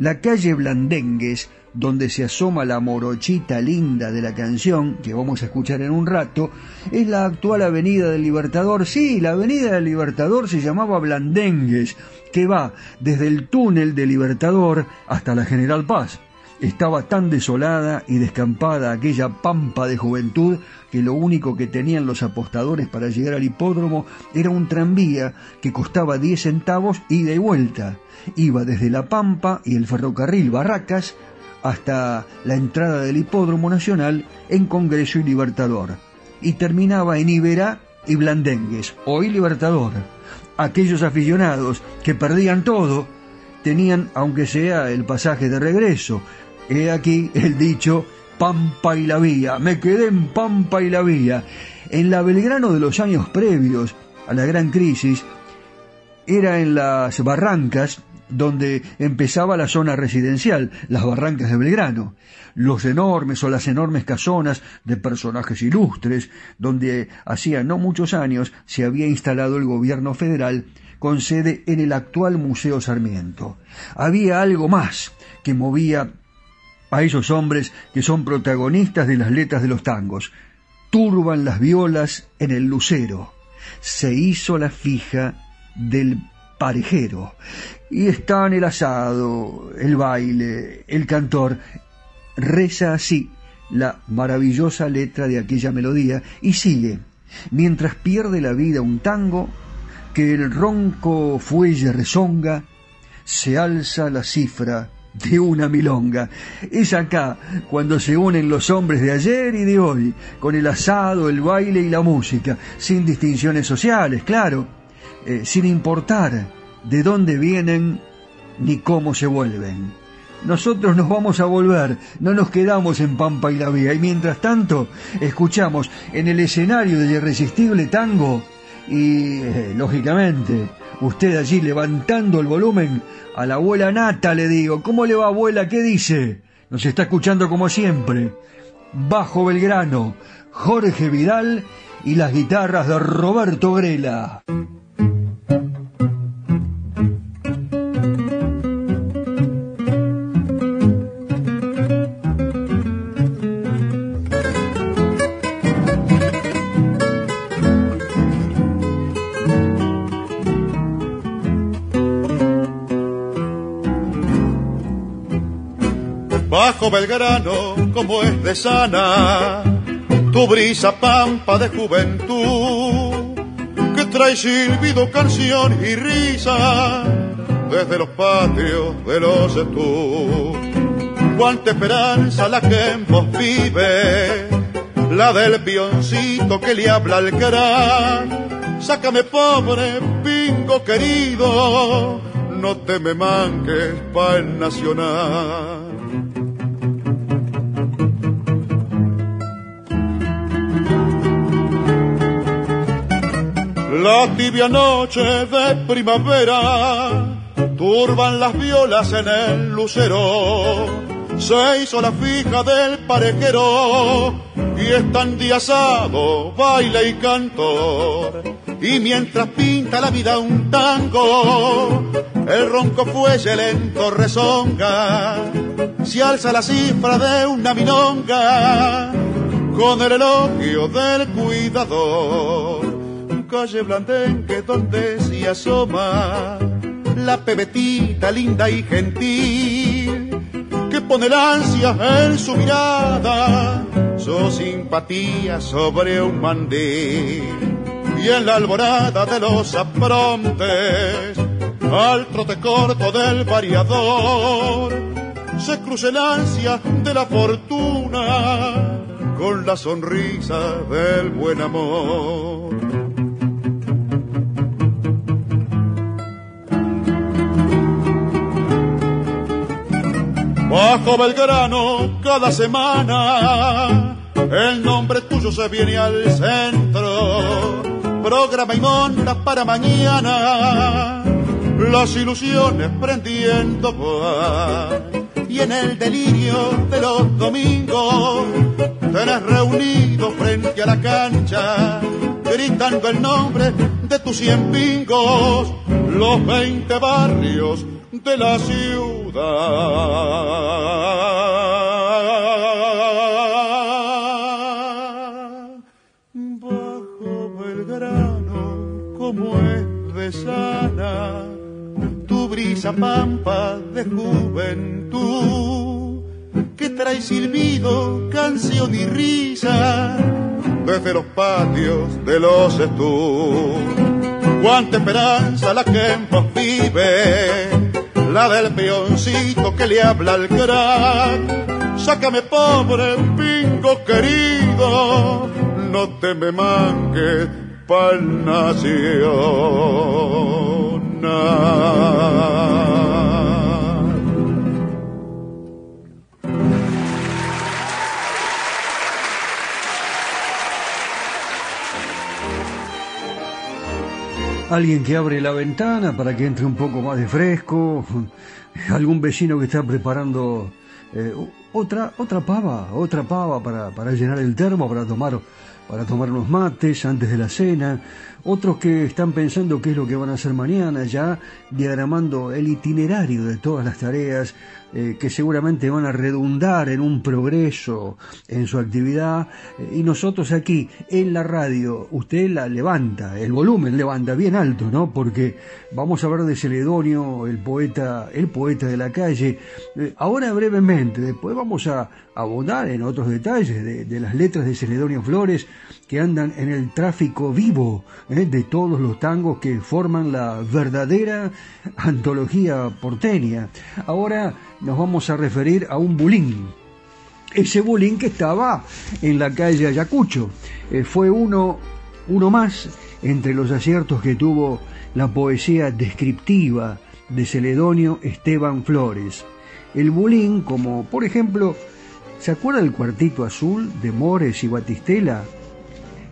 La calle Blandengues, donde se asoma la morochita linda de la canción, que vamos a escuchar en un rato, es la actual Avenida del Libertador. Sí, la Avenida del Libertador se llamaba Blandengues, que va desde el túnel del Libertador hasta la General Paz. Estaba tan desolada y descampada aquella pampa de juventud que lo único que tenían los apostadores para llegar al hipódromo era un tranvía que costaba 10 centavos ida y vuelta iba desde La Pampa y el ferrocarril Barracas hasta la entrada del Hipódromo Nacional en Congreso y Libertador, y terminaba en Iberá y Blandengues, hoy Libertador. Aquellos aficionados que perdían todo tenían, aunque sea el pasaje de regreso. He aquí el dicho Pampa y la Vía. Me quedé en Pampa y la Vía. En la Belgrano de los años previos a la gran crisis, era en las barrancas donde empezaba la zona residencial, las barrancas de Belgrano, los enormes o las enormes casonas de personajes ilustres, donde hacía no muchos años se había instalado el gobierno federal con sede en el actual Museo Sarmiento. Había algo más que movía a esos hombres que son protagonistas de las letras de los tangos. Turban las violas en el lucero. Se hizo la fija del parejero. Y están el asado, el baile, el cantor. Reza así la maravillosa letra de aquella melodía y sigue. Mientras pierde la vida un tango, que el ronco fuelle rezonga, se alza la cifra de una milonga. Es acá cuando se unen los hombres de ayer y de hoy, con el asado, el baile y la música, sin distinciones sociales, claro, eh, sin importar de dónde vienen ni cómo se vuelven. Nosotros nos vamos a volver, no nos quedamos en Pampa y la Vía, y mientras tanto escuchamos en el escenario del irresistible tango y, lógicamente, usted allí levantando el volumen, a la abuela Nata le digo, ¿cómo le va abuela? ¿Qué dice? Nos está escuchando como siempre. Bajo Belgrano, Jorge Vidal y las guitarras de Roberto Grela.
Bajo Belgrano como es de sana, tu brisa pampa de juventud, que trae silbido, canción y risa desde los patios de los tú. Cuánta esperanza la que en vos vive, la del pioncito que le habla al gran. Sácame pobre pingo querido, no te me manques pa' el nacional. La tibia noche de primavera turban las violas en el lucero. Se hizo la fija del parejero y están diasado, baile y cantor. Y mientras pinta la vida un tango, el ronco fuelle lento rezonga. Se alza la cifra de una minonga con el elogio del cuidador calle Blandenque donde se asoma la pebetita linda y gentil que pone la ansia en su mirada, su simpatía sobre un mandil y en la alborada de los aprontes al trote corto del variador se cruza el ansia de la fortuna con la sonrisa del buen amor. Bajo Belgrano cada semana el nombre tuyo se viene al centro. Programa y monta para mañana las ilusiones prendiendo Y en el delirio de los domingos tenés reunido frente a la cancha gritando el nombre de tus cien pingos, los veinte barrios de la ciudad. Bajo Belgrano, como es de sana, tu brisa pampa de juventud, que trae silbido, canción y risa desde los patios de los estudios. Cuánta esperanza la que en vive la del peoncito que le habla al crack. Sácame pobre pingo querido, no te me manques pa'l nacional.
Alguien que abre la ventana para que entre un poco más de fresco, algún vecino que está preparando eh, otra otra pava, otra pava para, para llenar el termo, para tomar para tomar unos mates antes de la cena, otros que están pensando qué es lo que van a hacer mañana, ya diagramando el itinerario de todas las tareas eh, que seguramente van a redundar en un progreso en su actividad. Eh, y nosotros aquí en la radio, usted la levanta, el volumen levanta bien alto, ¿no? Porque vamos a hablar de Celedonio, el poeta, el poeta de la calle. Eh, ahora brevemente, después vamos a abundar en otros detalles de, de las letras de Celedonio Flores que andan en el tráfico vivo de todos los tangos que forman la verdadera antología porteña. Ahora nos vamos a referir a un bulín. Ese bulín que estaba en la calle Ayacucho. Eh, fue uno, uno más entre los aciertos que tuvo la poesía descriptiva de Celedonio Esteban Flores. El bulín, como por ejemplo, ¿se acuerda del cuartito azul de Mores y Batistela?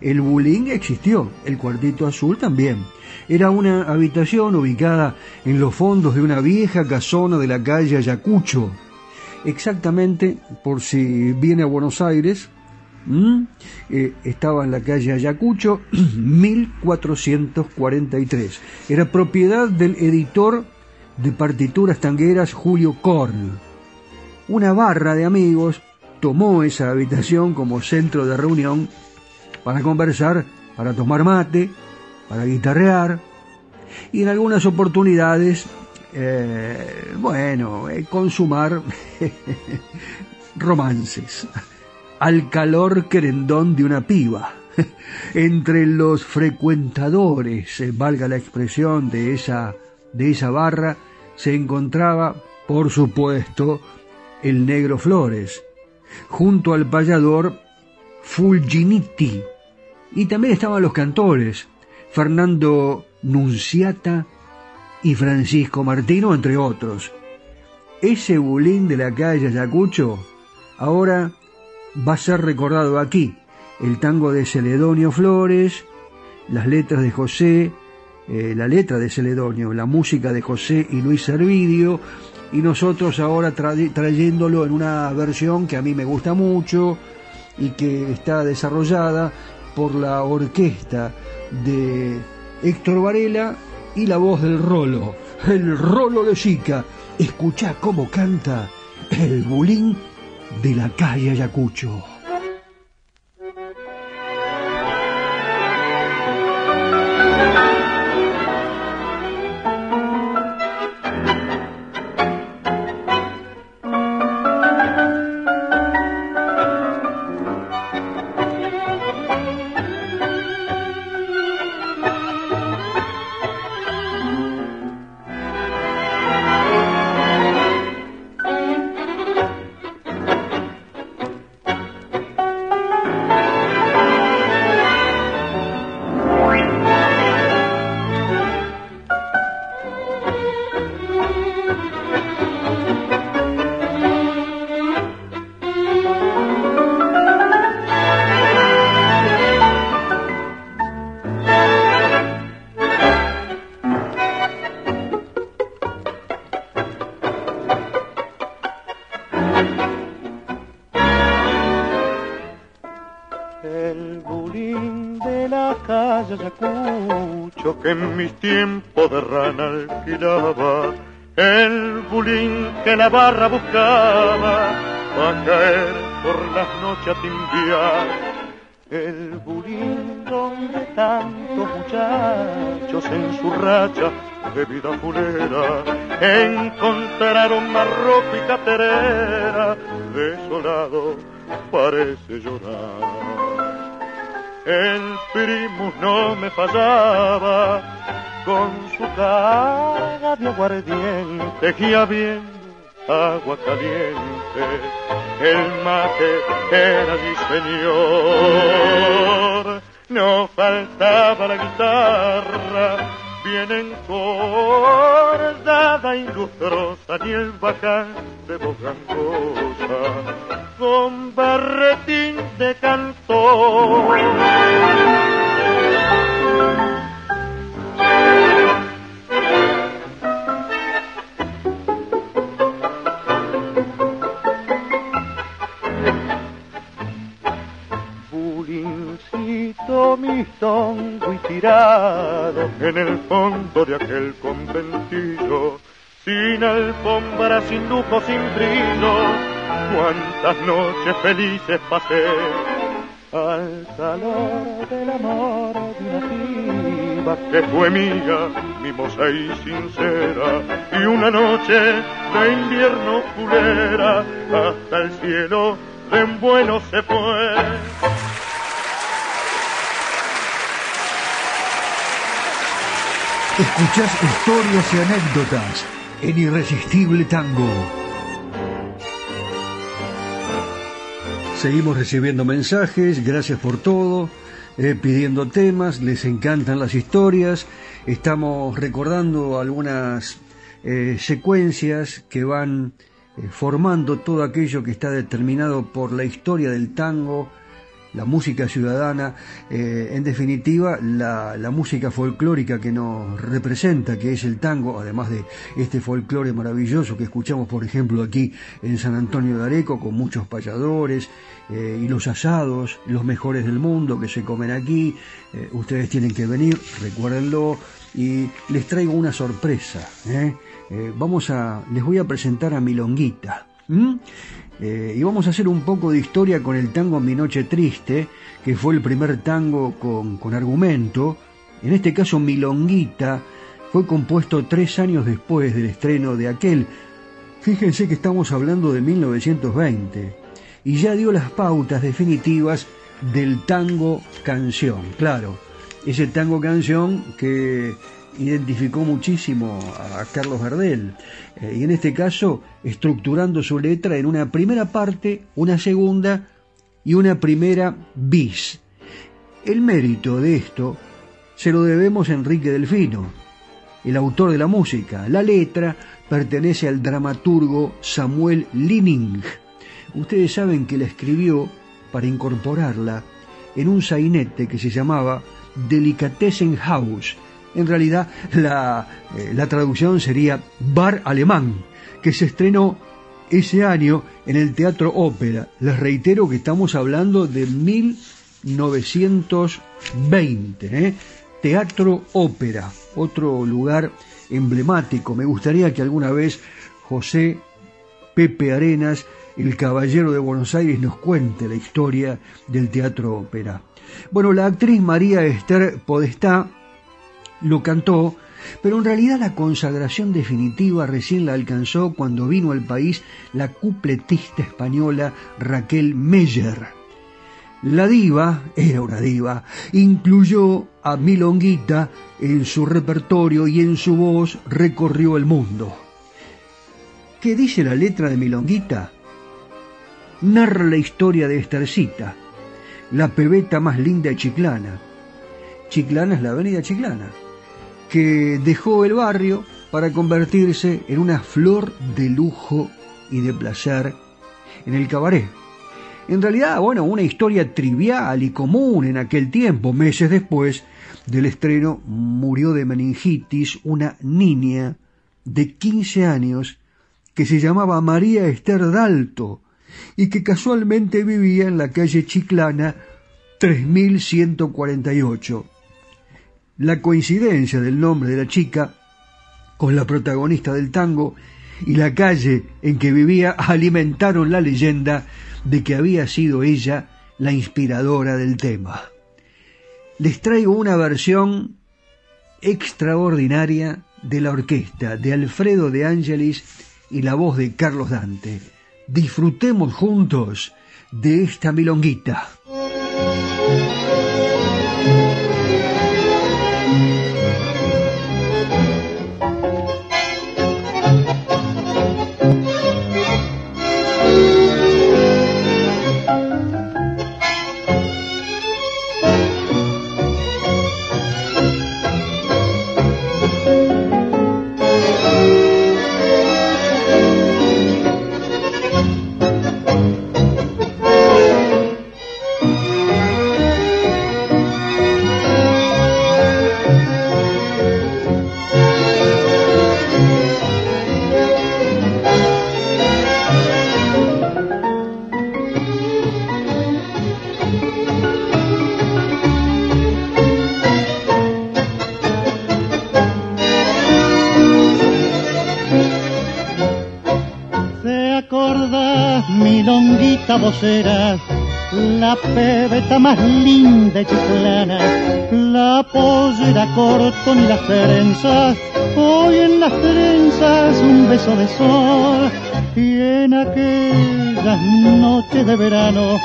El bulín existió, el cuartito azul también. Era una habitación ubicada en los fondos de una vieja casona de la calle Ayacucho. Exactamente, por si viene a Buenos Aires, eh, estaba en la calle Ayacucho, 1443. Era propiedad del editor de partituras tangueras Julio Korn. Una barra de amigos tomó esa habitación como centro de reunión para conversar, para tomar mate, para guitarrear y en algunas oportunidades, eh, bueno, eh, consumar romances al calor querendón de una piba. Entre los frecuentadores, eh, valga la expresión de esa, de esa barra, se encontraba, por supuesto, el negro Flores, junto al payador Fulginiti, y también estaban los cantores, Fernando Nunciata y Francisco Martino, entre otros. Ese bulín de la calle Ayacucho ahora va a ser recordado aquí. El tango de Celedonio Flores, las letras de José, eh, la letra de Celedonio, la música de José y Luis Servidio, y nosotros ahora trayéndolo en una versión que a mí me gusta mucho y que está desarrollada por la orquesta de Héctor Varela y la voz del Rolo, el Rolo de Chica. Escucha cómo canta el bulín de la calle Ayacucho.
La barra buscaba a caer por las noches a timbiar. El bulín donde tantos muchachos en su racha de vida fulera encontraron más ropa y caterera, desolado parece llorar. El primus no me fallaba con su carga de aguardiente, guía bien agua caliente, el mate era mi señor. No faltaba la guitarra, bien encordada y lustrosa, ni el bacán de voz con barretín de cantor.
Mi songo y tirado en el fondo de aquel conventillo, sin alfombra, sin lujo, sin brillo, cuántas noches felices pasé al calor del amor de una que fue mía, mimosa y sincera, y una noche de invierno culera hasta el cielo de en bueno se fue.
Escuchás historias y anécdotas en Irresistible Tango. Seguimos recibiendo mensajes, gracias por todo, eh, pidiendo temas, les encantan las historias, estamos recordando algunas eh, secuencias que van eh, formando todo aquello que está determinado por la historia del tango, la música ciudadana, eh, en definitiva la, música folclórica que nos representa, que es el tango, además de este folclore maravilloso que escuchamos, por ejemplo, aquí en San Antonio de Areco, con muchos payadores eh, y los asados, los mejores del mundo que se comen aquí. Eh, ustedes tienen que venir, recuérdenlo, y les traigo una sorpresa. vamos a, les voy a presentar a Milonguita. Eh, y vamos a hacer un poco de historia con el tango Mi Noche Triste, que fue el primer tango con, con argumento. En este caso, Milonguita fue compuesto tres años después del estreno de aquel. Fíjense que estamos hablando de 1920 y ya dio las pautas definitivas del tango canción. Claro, ese tango canción que identificó muchísimo a Carlos Gardel eh, y en este caso estructurando su letra en una primera parte, una segunda y una primera bis. El mérito de esto se lo debemos a Enrique Delfino, el autor de la música. La letra pertenece al dramaturgo Samuel Lining. Ustedes saben que la escribió para incorporarla en un sainete que se llamaba Delicatessen House, en realidad la, eh, la traducción sería Bar Alemán, que se estrenó ese año en el Teatro Ópera. Les reitero que estamos hablando de 1920. ¿eh? Teatro Ópera, otro lugar emblemático. Me gustaría que alguna vez José Pepe Arenas, el caballero de Buenos Aires, nos cuente la historia del Teatro Ópera. Bueno, la actriz María Esther Podestá lo cantó, pero en realidad la consagración definitiva recién la alcanzó cuando vino al país la cupletista española Raquel Meyer. La diva, era una diva, incluyó a Milonguita en su repertorio y en su voz recorrió el mundo. ¿Qué dice la letra de Milonguita? Narra la historia de Estercita, la pebeta más linda de Chiclana. Chiclana es la avenida Chiclana que dejó el barrio para convertirse en una flor de lujo y de placer en el cabaret. En realidad, bueno, una historia trivial y común en aquel tiempo. Meses después del estreno murió de meningitis una niña de 15 años que se llamaba María Esther Dalto y que casualmente vivía en la calle Chiclana 3148 la coincidencia del nombre de la chica con la protagonista del tango y la calle en que vivía alimentaron la leyenda de que había sido ella la inspiradora del tema. Les traigo una versión extraordinaria de la orquesta de Alfredo de Angelis y la voz de Carlos Dante. Disfrutemos juntos de esta milonguita.
Rosita vocera, la pebeta más linda y chiclana, la pollera corto ni las trenzas, hoy en las trenzas un beso de sol, y en aquellas noches de verano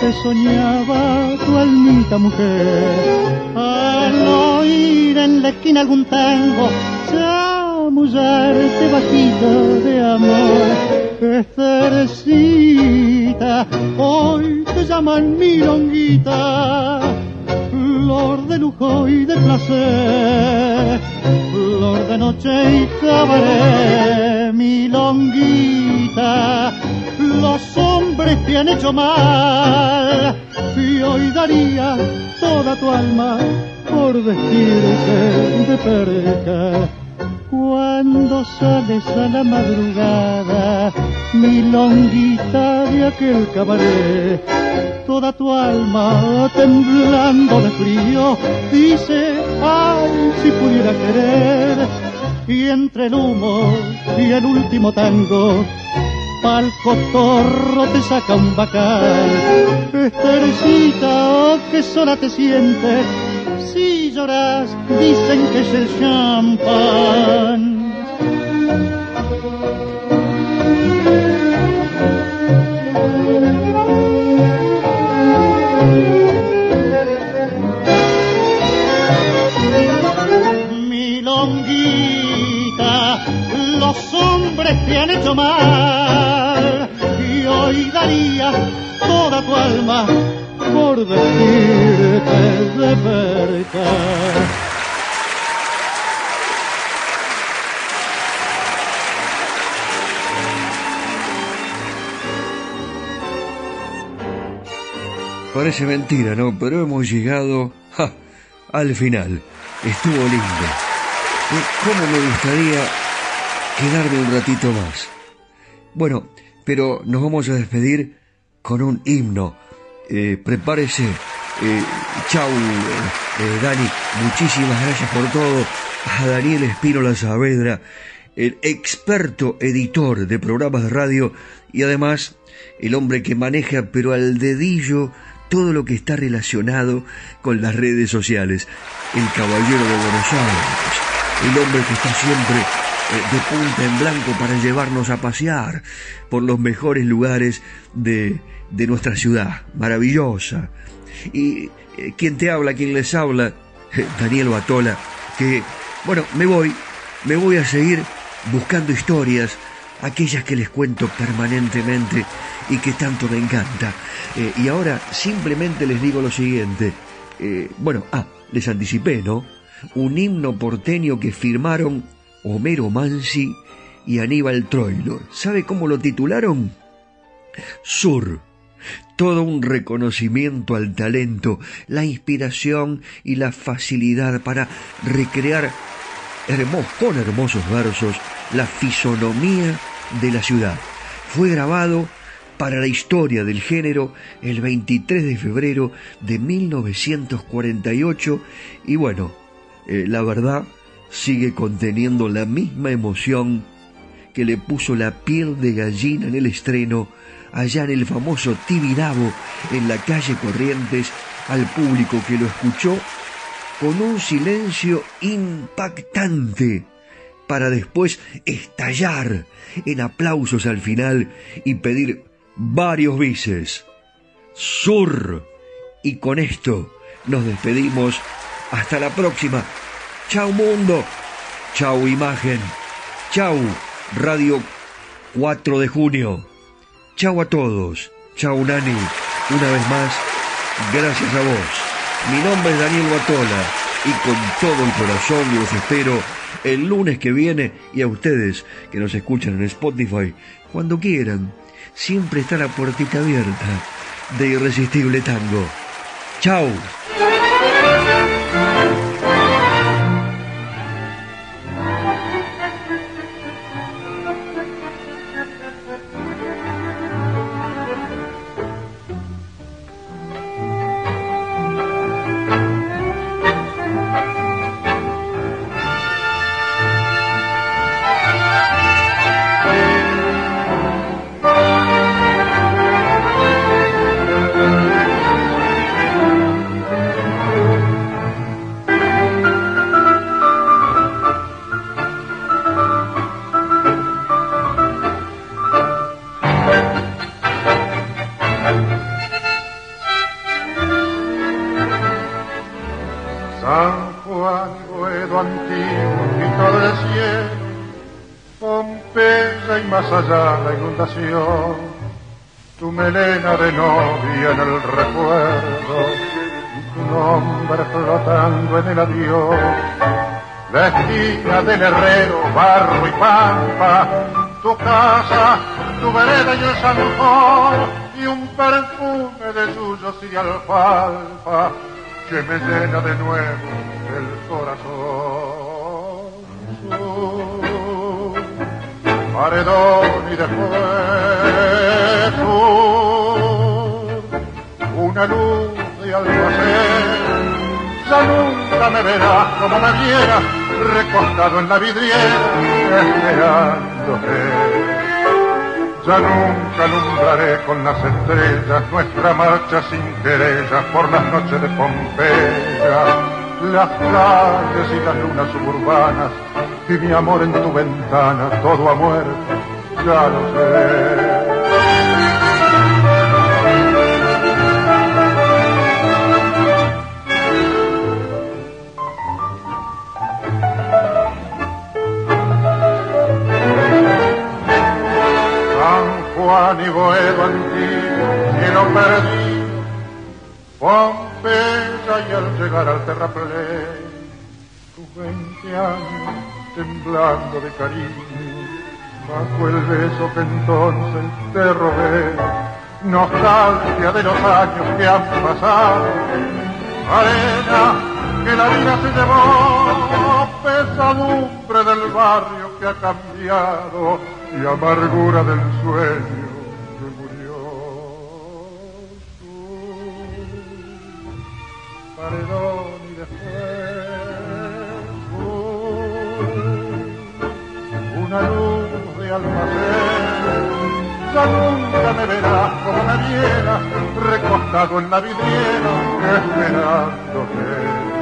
que soñaba tu almita mujer, al oír en la esquina algún tango, chamullarte bajito de amor, Estercita, hoy te llaman milonguita, flor de lujo y de placer, flor de noche y cabaret, milonguita, los hombres te han hecho mal, y hoy daría toda tu alma por vestirte de perca cuando sales a la madrugada, mi longuita de aquel cabaret, toda tu alma temblando de frío, dice, ay, si pudiera querer, y entre el humo y el último tango, pa'l cotorro te saca un bacal, Estercita, oh, que sola te sientes, si lloras, dicen que es el champán. Mi longuita, los hombres te han hecho mal y hoy daría toda tu alma por vestirte de verca.
Parece mentira, ¿no? Pero hemos llegado al final. Estuvo lindo. Eh, ¿Cómo me gustaría quedarme un ratito más? Bueno, pero nos vamos a despedir con un himno. Eh, prepárese. Eh, chau, eh, eh, Dani. Muchísimas gracias por todo. A Daniel Espínola Saavedra, el experto editor de programas de radio y además el hombre que maneja pero al dedillo todo lo que está relacionado con las redes sociales. El caballero de Buenos Aires. El hombre que está siempre de punta en blanco para llevarnos a pasear por los mejores lugares de, de nuestra ciudad, maravillosa. Y eh, quien te habla, quien les habla, eh, Daniel Batola, que, bueno, me voy, me voy a seguir buscando historias, aquellas que les cuento permanentemente y que tanto me encanta. Eh, y ahora simplemente les digo lo siguiente. Eh, bueno, ah, les anticipé, ¿no? Un himno porteño que firmaron Homero Mansi y Aníbal Troilo. ¿Sabe cómo lo titularon? Sur. Todo un reconocimiento al talento, la inspiración y la facilidad para recrear con hermosos versos la fisonomía de la ciudad. Fue grabado para la historia del género el 23 de febrero de 1948 y bueno, eh, la verdad sigue conteniendo la misma emoción que le puso la piel de gallina en el estreno allá en el famoso Tibidabo en la calle Corrientes al público que lo escuchó con un silencio impactante para después estallar en aplausos al final y pedir varios bices. Sur. Y con esto nos despedimos. Hasta la próxima. Chao mundo. Chao imagen. Chao Radio 4 de junio. Chao a todos. Chao Nani. Una vez más, gracias a vos. Mi nombre es Daniel Batola y con todo el corazón los espero el lunes que viene y a ustedes que nos escuchan en Spotify cuando quieran. Siempre está la puertita abierta de Irresistible Tango. Chao.
Tu melena de novia en el recuerdo, tu nombre flotando en el adiós, la esquina del herrero, barro y pampa, tu casa, tu vereda y el sanjón, y un perfume de yuyos y de alfalfa que me llena de nuevo el corazón. Paredón y después una luz de almacén. Ya nunca me verás como me vieras, recostado en la vidriera, esperándote. Ya nunca alumbraré con las estrellas nuestra marcha sin querellas por las noches de Pompeya, las calles y las lunas suburbanas y mi amor en tu ventana, todo ha muerto, ya lo sé. Juan y Boedo antiguo, cielo perdido, Pompeya y al llegar al terraplén, tus veinte años temblando de cariño, bajo el beso que entonces te robé, nostalgia de los años que han pasado, arena que la vida se llevó, pesadumbre del barrio que ha cambiado, y amargura del sueño que murió. paredón una luz de almacén. Ya nunca me verás como me vieras, recostado en la vidriera, esperándote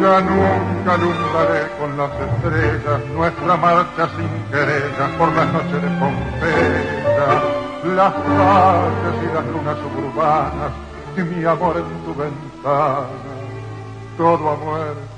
ya nunca alumbraré con las estrellas nuestra marcha sin querellas por las noches de Pompeya, las calles y las lunas suburbanas y mi amor en tu ventana, todo ha muerto,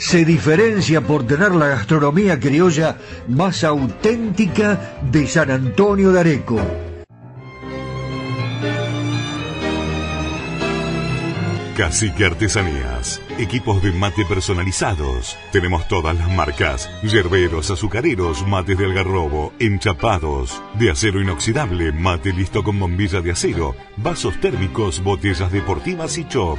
se diferencia por tener la gastronomía criolla más auténtica de San Antonio de Areco.
Cacique Artesanías. Equipos de mate personalizados. Tenemos todas las marcas. Yerberos, azucareros, mates de algarrobo, enchapados. De acero inoxidable, mate listo con bombilla de acero. Vasos térmicos, botellas deportivas y chop.